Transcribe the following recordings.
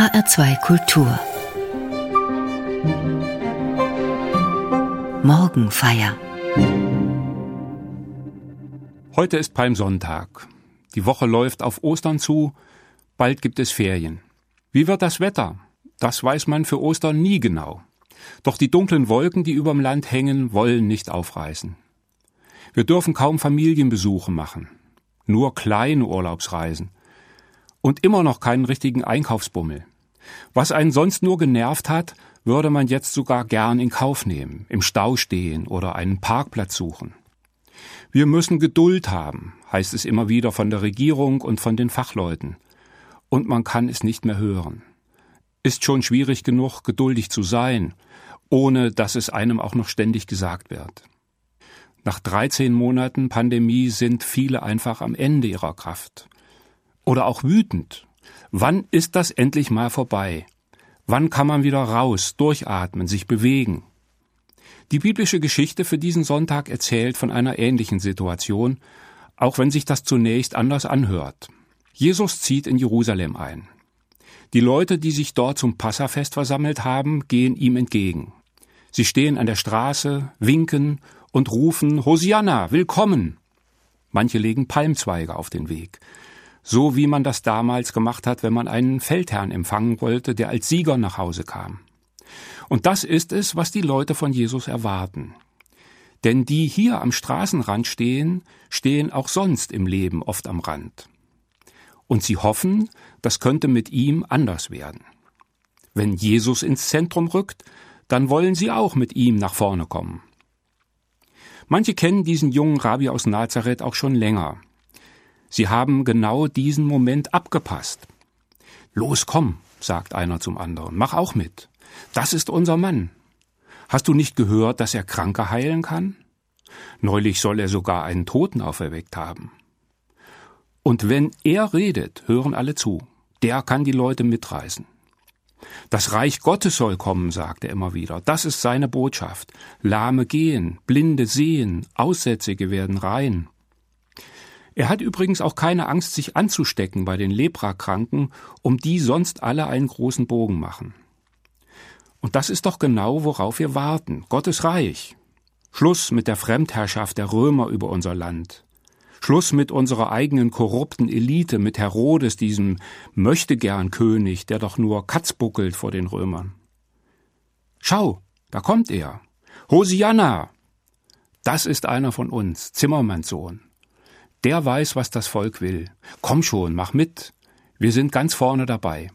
HR2 Kultur Morgenfeier Heute ist Palmsonntag. Die Woche läuft auf Ostern zu, bald gibt es Ferien. Wie wird das Wetter? Das weiß man für Ostern nie genau. Doch die dunklen Wolken, die überm Land hängen, wollen nicht aufreißen. Wir dürfen kaum Familienbesuche machen, nur kleine Urlaubsreisen und immer noch keinen richtigen Einkaufsbummel. Was einen sonst nur genervt hat, würde man jetzt sogar gern in Kauf nehmen, im Stau stehen oder einen Parkplatz suchen. Wir müssen Geduld haben, heißt es immer wieder von der Regierung und von den Fachleuten. Und man kann es nicht mehr hören. Ist schon schwierig genug, geduldig zu sein, ohne dass es einem auch noch ständig gesagt wird. Nach 13 Monaten Pandemie sind viele einfach am Ende ihrer Kraft. Oder auch wütend. Wann ist das endlich mal vorbei? Wann kann man wieder raus, durchatmen, sich bewegen? Die biblische Geschichte für diesen Sonntag erzählt von einer ähnlichen Situation, auch wenn sich das zunächst anders anhört. Jesus zieht in Jerusalem ein. Die Leute, die sich dort zum Passafest versammelt haben, gehen ihm entgegen. Sie stehen an der Straße, winken und rufen Hosianna, willkommen. Manche legen Palmzweige auf den Weg, so wie man das damals gemacht hat, wenn man einen Feldherrn empfangen wollte, der als Sieger nach Hause kam. Und das ist es, was die Leute von Jesus erwarten. Denn die hier am Straßenrand stehen, stehen auch sonst im Leben oft am Rand. Und sie hoffen, das könnte mit ihm anders werden. Wenn Jesus ins Zentrum rückt, dann wollen sie auch mit ihm nach vorne kommen. Manche kennen diesen jungen Rabbi aus Nazareth auch schon länger. Sie haben genau diesen Moment abgepasst. Los, komm, sagt einer zum anderen, mach auch mit. Das ist unser Mann. Hast du nicht gehört, dass er Kranke heilen kann? Neulich soll er sogar einen Toten auferweckt haben. Und wenn er redet, hören alle zu. Der kann die Leute mitreißen. Das Reich Gottes soll kommen, sagt er immer wieder. Das ist seine Botschaft. Lahme gehen, Blinde sehen, Aussätzige werden rein. Er hat übrigens auch keine Angst, sich anzustecken bei den Leprakranken, um die sonst alle einen großen Bogen machen. Und das ist doch genau, worauf wir warten. Gottes Reich. Schluss mit der Fremdherrschaft der Römer über unser Land. Schluss mit unserer eigenen korrupten Elite, mit Herodes, diesem möchtegern König, der doch nur Katz buckelt vor den Römern. Schau, da kommt er. Hosianna! Das ist einer von uns, Zimmermanns Sohn. Der weiß, was das Volk will. Komm schon, mach mit. Wir sind ganz vorne dabei.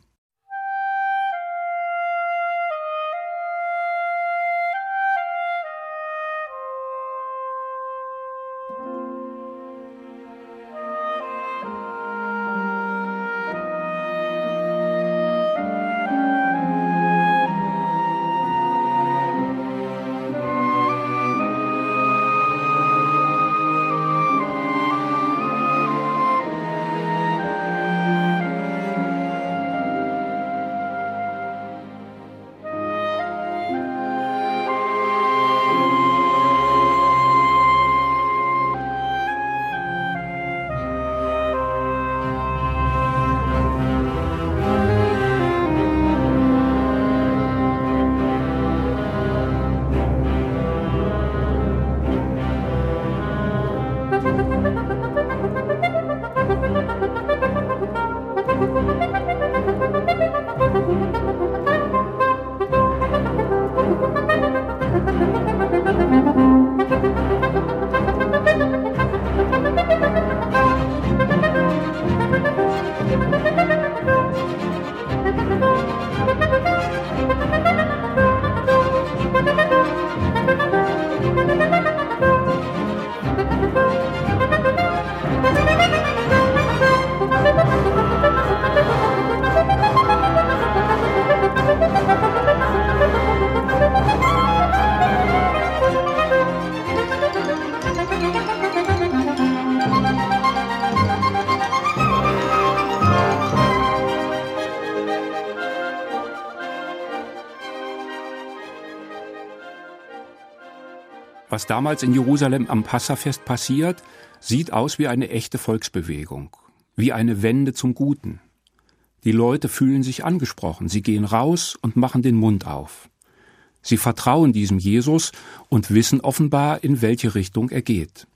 Was damals in Jerusalem am Passafest passiert, sieht aus wie eine echte Volksbewegung, wie eine Wende zum Guten. Die Leute fühlen sich angesprochen, sie gehen raus und machen den Mund auf. Sie vertrauen diesem Jesus und wissen offenbar, in welche Richtung er geht.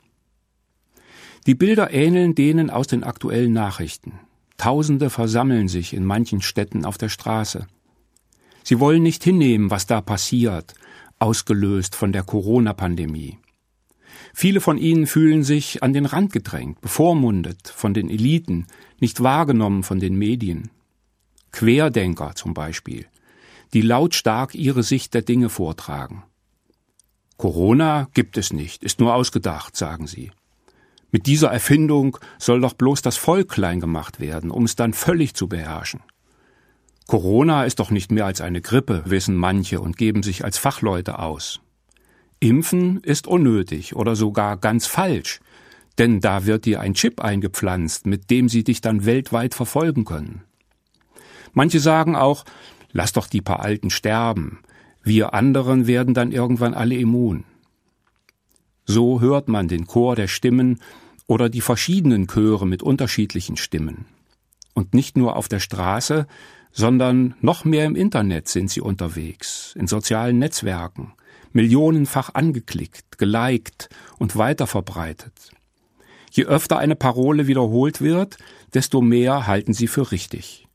Die Bilder ähneln denen aus den aktuellen Nachrichten. Tausende versammeln sich in manchen Städten auf der Straße. Sie wollen nicht hinnehmen, was da passiert, ausgelöst von der Corona-Pandemie. Viele von ihnen fühlen sich an den Rand gedrängt, bevormundet von den Eliten, nicht wahrgenommen von den Medien. Querdenker zum Beispiel, die lautstark ihre Sicht der Dinge vortragen. Corona gibt es nicht, ist nur ausgedacht, sagen sie. Mit dieser Erfindung soll doch bloß das Volk klein gemacht werden, um es dann völlig zu beherrschen. Corona ist doch nicht mehr als eine Grippe, wissen manche und geben sich als Fachleute aus. Impfen ist unnötig oder sogar ganz falsch, denn da wird dir ein Chip eingepflanzt, mit dem sie dich dann weltweit verfolgen können. Manche sagen auch, lass doch die paar Alten sterben, wir anderen werden dann irgendwann alle immun. So hört man den Chor der Stimmen oder die verschiedenen Chöre mit unterschiedlichen Stimmen. Und nicht nur auf der Straße, sondern noch mehr im Internet sind sie unterwegs, in sozialen Netzwerken, millionenfach angeklickt, geliked und weiterverbreitet. Je öfter eine Parole wiederholt wird, desto mehr halten sie für richtig,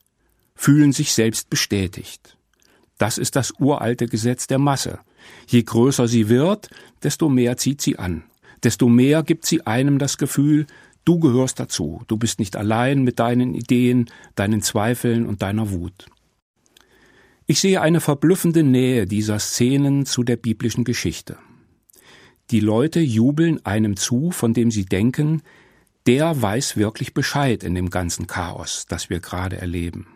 fühlen sich selbst bestätigt. Das ist das uralte Gesetz der Masse. Je größer sie wird, desto mehr zieht sie an, desto mehr gibt sie einem das Gefühl, du gehörst dazu, du bist nicht allein mit deinen Ideen, deinen Zweifeln und deiner Wut. Ich sehe eine verblüffende Nähe dieser Szenen zu der biblischen Geschichte. Die Leute jubeln einem zu, von dem sie denken, der weiß wirklich Bescheid in dem ganzen Chaos, das wir gerade erleben.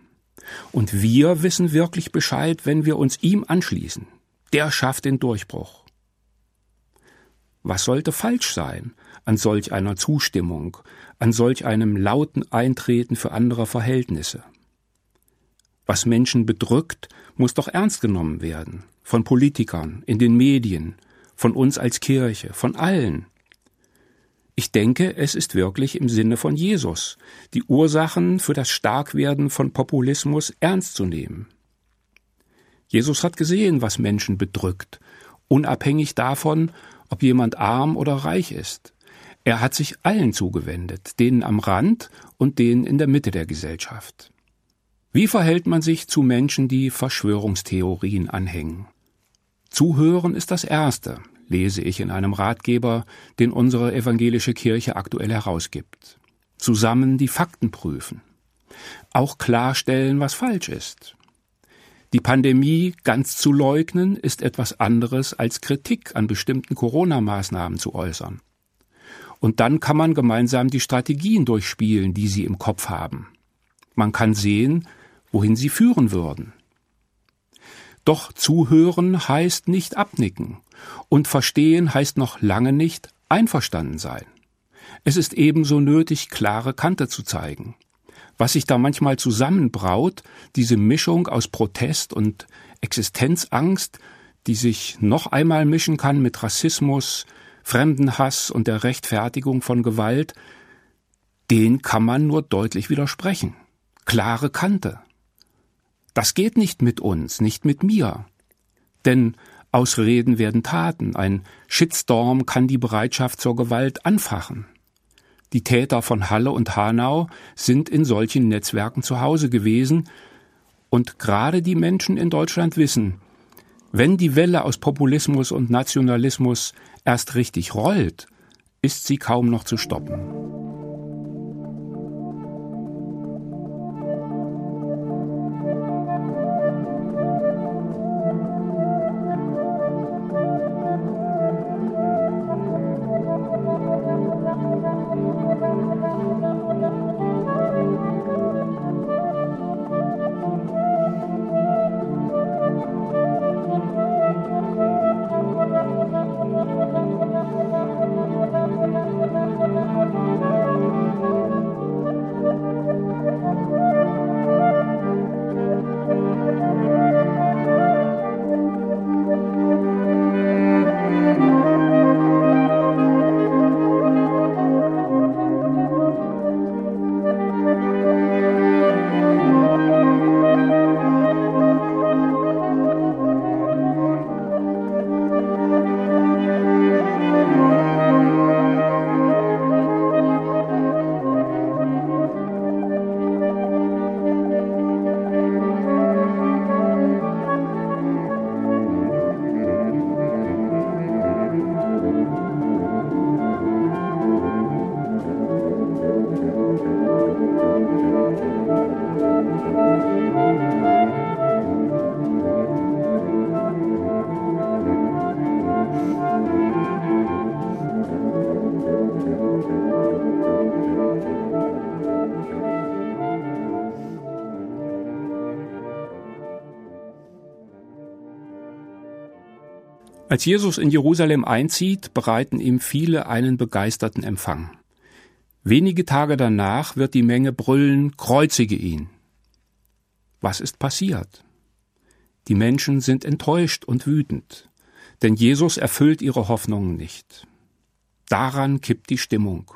Und wir wissen wirklich Bescheid, wenn wir uns ihm anschließen. Der schafft den Durchbruch. Was sollte falsch sein an solch einer Zustimmung, an solch einem lauten Eintreten für andere Verhältnisse? Was Menschen bedrückt, muss doch ernst genommen werden. Von Politikern, in den Medien, von uns als Kirche, von allen. Ich denke, es ist wirklich im Sinne von Jesus, die Ursachen für das Starkwerden von Populismus ernst zu nehmen. Jesus hat gesehen, was Menschen bedrückt, unabhängig davon, ob jemand arm oder reich ist. Er hat sich allen zugewendet, denen am Rand und denen in der Mitte der Gesellschaft. Wie verhält man sich zu Menschen, die Verschwörungstheorien anhängen? Zuhören ist das Erste, lese ich in einem Ratgeber, den unsere evangelische Kirche aktuell herausgibt. Zusammen die Fakten prüfen. Auch klarstellen, was falsch ist. Die Pandemie ganz zu leugnen, ist etwas anderes als Kritik an bestimmten Corona-Maßnahmen zu äußern. Und dann kann man gemeinsam die Strategien durchspielen, die Sie im Kopf haben. Man kann sehen, wohin sie führen würden. Doch zuhören heißt nicht abnicken und verstehen heißt noch lange nicht einverstanden sein. Es ist ebenso nötig, klare Kante zu zeigen. Was sich da manchmal zusammenbraut, diese Mischung aus Protest und Existenzangst, die sich noch einmal mischen kann mit Rassismus, Fremdenhass und der Rechtfertigung von Gewalt, den kann man nur deutlich widersprechen. Klare Kante. Das geht nicht mit uns, nicht mit mir. Denn aus Reden werden Taten. Ein Shitstorm kann die Bereitschaft zur Gewalt anfachen. Die Täter von Halle und Hanau sind in solchen Netzwerken zu Hause gewesen, und gerade die Menschen in Deutschland wissen, wenn die Welle aus Populismus und Nationalismus erst richtig rollt, ist sie kaum noch zu stoppen. Als Jesus in Jerusalem einzieht, bereiten ihm viele einen begeisterten Empfang. Wenige Tage danach wird die Menge brüllen, kreuzige ihn. Was ist passiert? Die Menschen sind enttäuscht und wütend, denn Jesus erfüllt ihre Hoffnungen nicht. Daran kippt die Stimmung.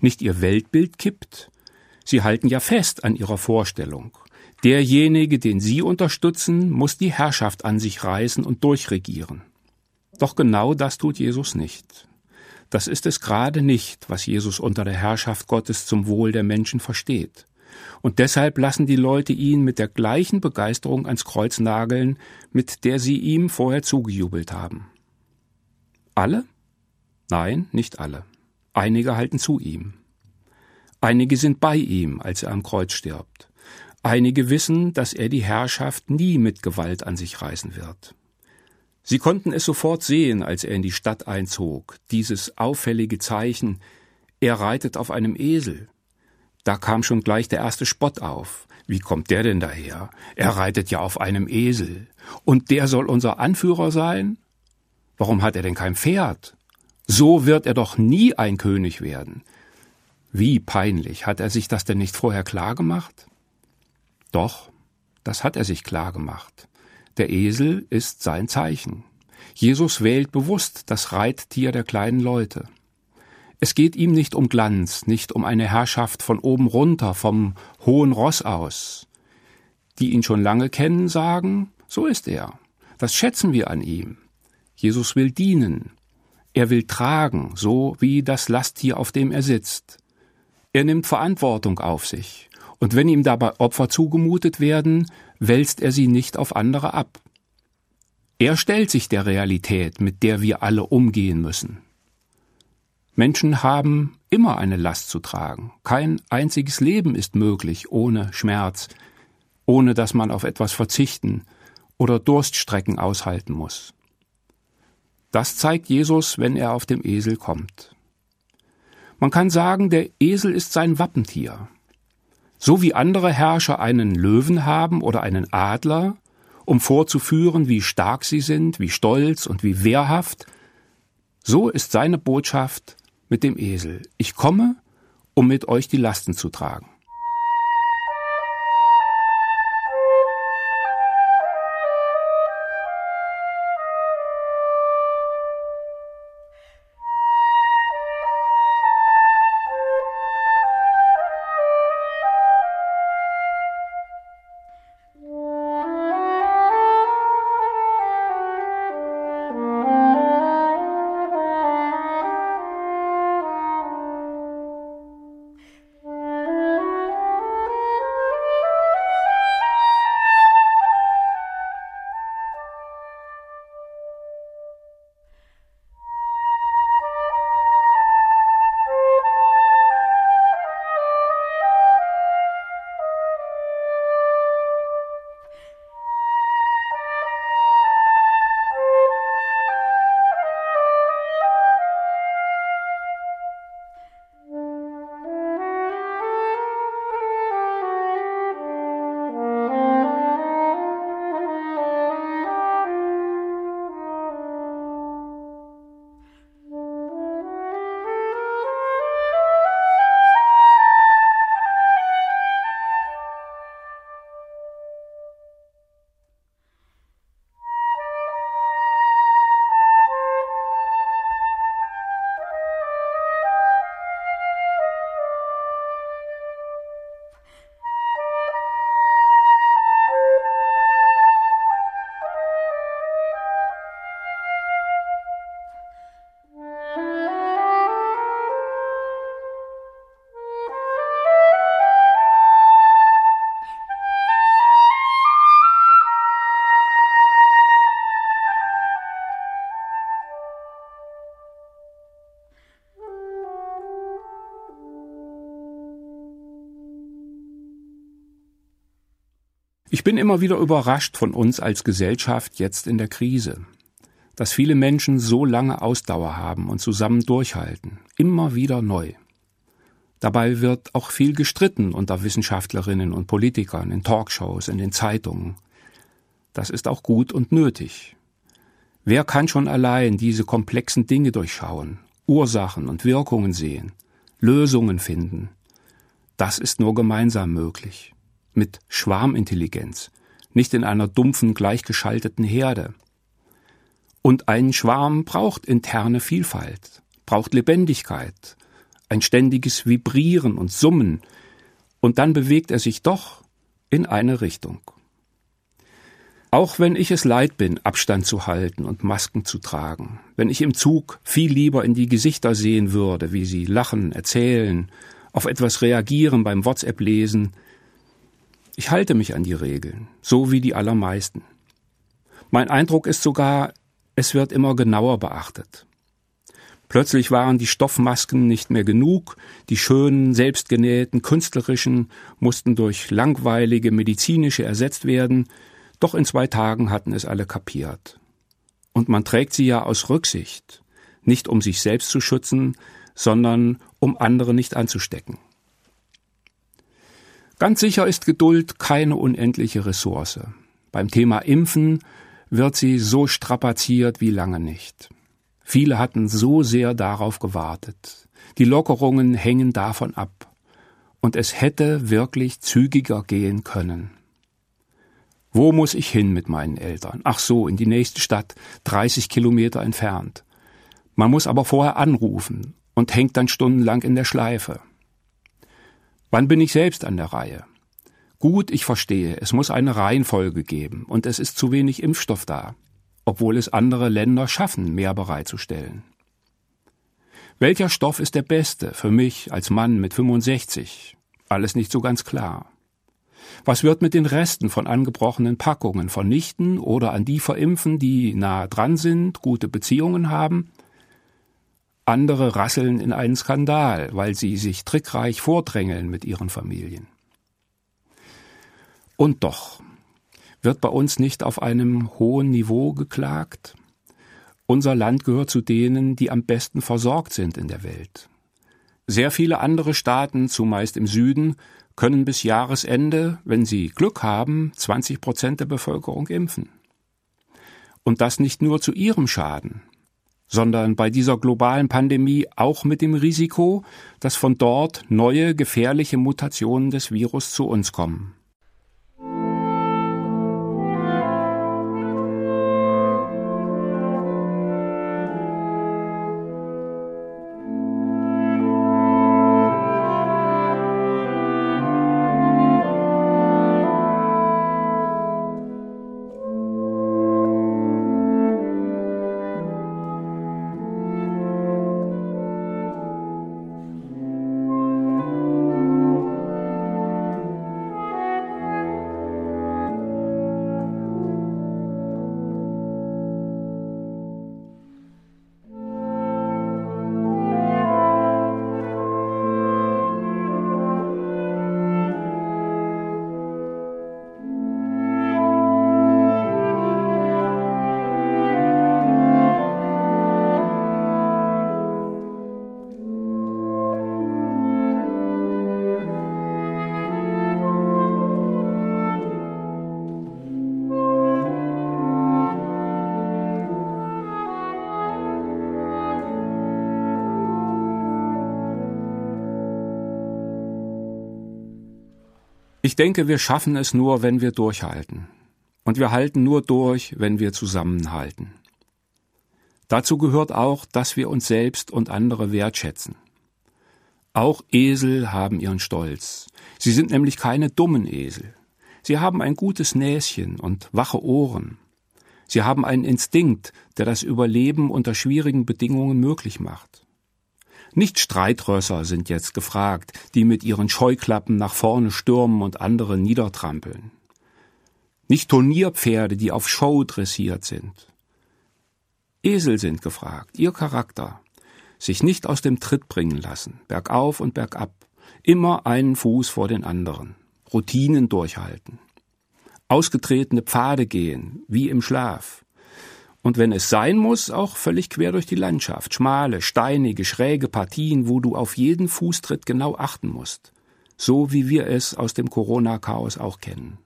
Nicht ihr Weltbild kippt, sie halten ja fest an ihrer Vorstellung. Derjenige, den sie unterstützen, muss die Herrschaft an sich reißen und durchregieren. Doch genau das tut Jesus nicht. Das ist es gerade nicht, was Jesus unter der Herrschaft Gottes zum Wohl der Menschen versteht. Und deshalb lassen die Leute ihn mit der gleichen Begeisterung ans Kreuz nageln, mit der sie ihm vorher zugejubelt haben. Alle? Nein, nicht alle. Einige halten zu ihm. Einige sind bei ihm, als er am Kreuz stirbt. Einige wissen, dass er die Herrschaft nie mit Gewalt an sich reißen wird. Sie konnten es sofort sehen, als er in die Stadt einzog, dieses auffällige Zeichen, er reitet auf einem Esel. Da kam schon gleich der erste Spott auf. Wie kommt der denn daher? Er reitet ja auf einem Esel. Und der soll unser Anführer sein? Warum hat er denn kein Pferd? So wird er doch nie ein König werden. Wie peinlich, hat er sich das denn nicht vorher klar gemacht? Doch, das hat er sich klar gemacht. Der Esel ist sein Zeichen. Jesus wählt bewusst das Reittier der kleinen Leute. Es geht ihm nicht um Glanz, nicht um eine Herrschaft von oben runter, vom hohen Ross aus. Die ihn schon lange kennen, sagen, so ist er. Das schätzen wir an ihm. Jesus will dienen. Er will tragen, so wie das Lasttier, auf dem er sitzt. Er nimmt Verantwortung auf sich. Und wenn ihm dabei Opfer zugemutet werden, wälzt er sie nicht auf andere ab. Er stellt sich der Realität, mit der wir alle umgehen müssen. Menschen haben immer eine Last zu tragen. Kein einziges Leben ist möglich ohne Schmerz, ohne dass man auf etwas verzichten oder Durststrecken aushalten muss. Das zeigt Jesus, wenn er auf dem Esel kommt. Man kann sagen, der Esel ist sein Wappentier. So wie andere Herrscher einen Löwen haben oder einen Adler, um vorzuführen, wie stark sie sind, wie stolz und wie wehrhaft, so ist seine Botschaft mit dem Esel. Ich komme, um mit euch die Lasten zu tragen. Ich bin immer wieder überrascht von uns als Gesellschaft jetzt in der Krise, dass viele Menschen so lange Ausdauer haben und zusammen durchhalten, immer wieder neu. Dabei wird auch viel gestritten unter Wissenschaftlerinnen und Politikern, in Talkshows, in den Zeitungen. Das ist auch gut und nötig. Wer kann schon allein diese komplexen Dinge durchschauen, Ursachen und Wirkungen sehen, Lösungen finden? Das ist nur gemeinsam möglich. Mit Schwarmintelligenz, nicht in einer dumpfen, gleichgeschalteten Herde. Und ein Schwarm braucht interne Vielfalt, braucht Lebendigkeit, ein ständiges Vibrieren und Summen, und dann bewegt er sich doch in eine Richtung. Auch wenn ich es leid bin, Abstand zu halten und Masken zu tragen, wenn ich im Zug viel lieber in die Gesichter sehen würde, wie sie lachen, erzählen, auf etwas reagieren beim WhatsApp lesen, ich halte mich an die Regeln, so wie die allermeisten. Mein Eindruck ist sogar, es wird immer genauer beachtet. Plötzlich waren die Stoffmasken nicht mehr genug, die schönen, selbstgenähten, künstlerischen mussten durch langweilige medizinische ersetzt werden, doch in zwei Tagen hatten es alle kapiert. Und man trägt sie ja aus Rücksicht, nicht um sich selbst zu schützen, sondern um andere nicht anzustecken. Ganz sicher ist Geduld keine unendliche Ressource. Beim Thema Impfen wird sie so strapaziert wie lange nicht. Viele hatten so sehr darauf gewartet. Die Lockerungen hängen davon ab. Und es hätte wirklich zügiger gehen können. Wo muss ich hin mit meinen Eltern? Ach so, in die nächste Stadt, 30 Kilometer entfernt. Man muss aber vorher anrufen und hängt dann stundenlang in der Schleife. Wann bin ich selbst an der Reihe? Gut, ich verstehe, es muss eine Reihenfolge geben und es ist zu wenig Impfstoff da obwohl es andere Länder schaffen, mehr bereitzustellen. Welcher Stoff ist der beste für mich als Mann mit 65? Alles nicht so ganz klar. Was wird mit den Resten von angebrochenen Packungen vernichten oder an die verimpfen, die nah dran sind, gute Beziehungen haben? Andere rasseln in einen Skandal, weil sie sich trickreich vordrängeln mit ihren Familien. Und doch, wird bei uns nicht auf einem hohen Niveau geklagt. Unser Land gehört zu denen, die am besten versorgt sind in der Welt. Sehr viele andere Staaten, zumeist im Süden, können bis Jahresende, wenn sie Glück haben, 20 Prozent der Bevölkerung impfen. Und das nicht nur zu ihrem Schaden, sondern bei dieser globalen Pandemie auch mit dem Risiko, dass von dort neue gefährliche Mutationen des Virus zu uns kommen. Ich denke, wir schaffen es nur, wenn wir durchhalten. Und wir halten nur durch, wenn wir zusammenhalten. Dazu gehört auch, dass wir uns selbst und andere wertschätzen. Auch Esel haben ihren Stolz. Sie sind nämlich keine dummen Esel. Sie haben ein gutes Näschen und wache Ohren. Sie haben einen Instinkt, der das Überleben unter schwierigen Bedingungen möglich macht. Nicht Streitrösser sind jetzt gefragt, die mit ihren Scheuklappen nach vorne stürmen und andere niedertrampeln. Nicht Turnierpferde, die auf Show dressiert sind. Esel sind gefragt, ihr Charakter. Sich nicht aus dem Tritt bringen lassen, bergauf und bergab, immer einen Fuß vor den anderen, Routinen durchhalten. ausgetretene Pfade gehen, wie im Schlaf. Und wenn es sein muss, auch völlig quer durch die Landschaft, schmale, steinige, schräge Partien, wo du auf jeden Fußtritt genau achten musst, so wie wir es aus dem Corona-Chaos auch kennen.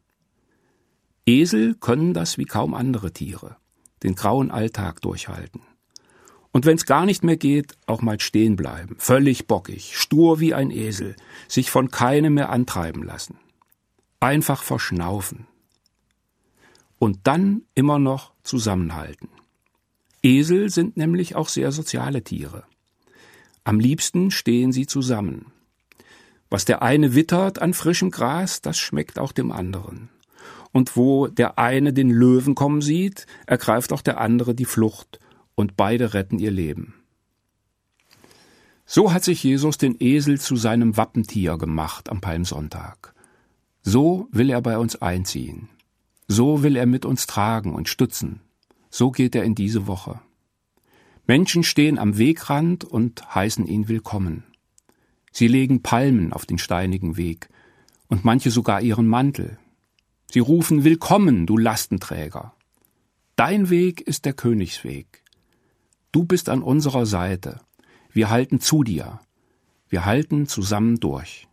Esel können das wie kaum andere Tiere, den grauen Alltag durchhalten. Und wenn's gar nicht mehr geht, auch mal stehen bleiben, völlig bockig, stur wie ein Esel, sich von keinem mehr antreiben lassen. Einfach verschnaufen. Und dann immer noch zusammenhalten. Esel sind nämlich auch sehr soziale Tiere. Am liebsten stehen sie zusammen. Was der eine wittert an frischem Gras, das schmeckt auch dem anderen. Und wo der eine den Löwen kommen sieht, ergreift auch der andere die Flucht und beide retten ihr Leben. So hat sich Jesus den Esel zu seinem Wappentier gemacht am Palmsonntag. So will er bei uns einziehen. So will er mit uns tragen und stützen. So geht er in diese Woche. Menschen stehen am Wegrand und heißen ihn willkommen. Sie legen Palmen auf den steinigen Weg und manche sogar ihren Mantel. Sie rufen Willkommen, du Lastenträger. Dein Weg ist der Königsweg. Du bist an unserer Seite. Wir halten zu dir. Wir halten zusammen durch.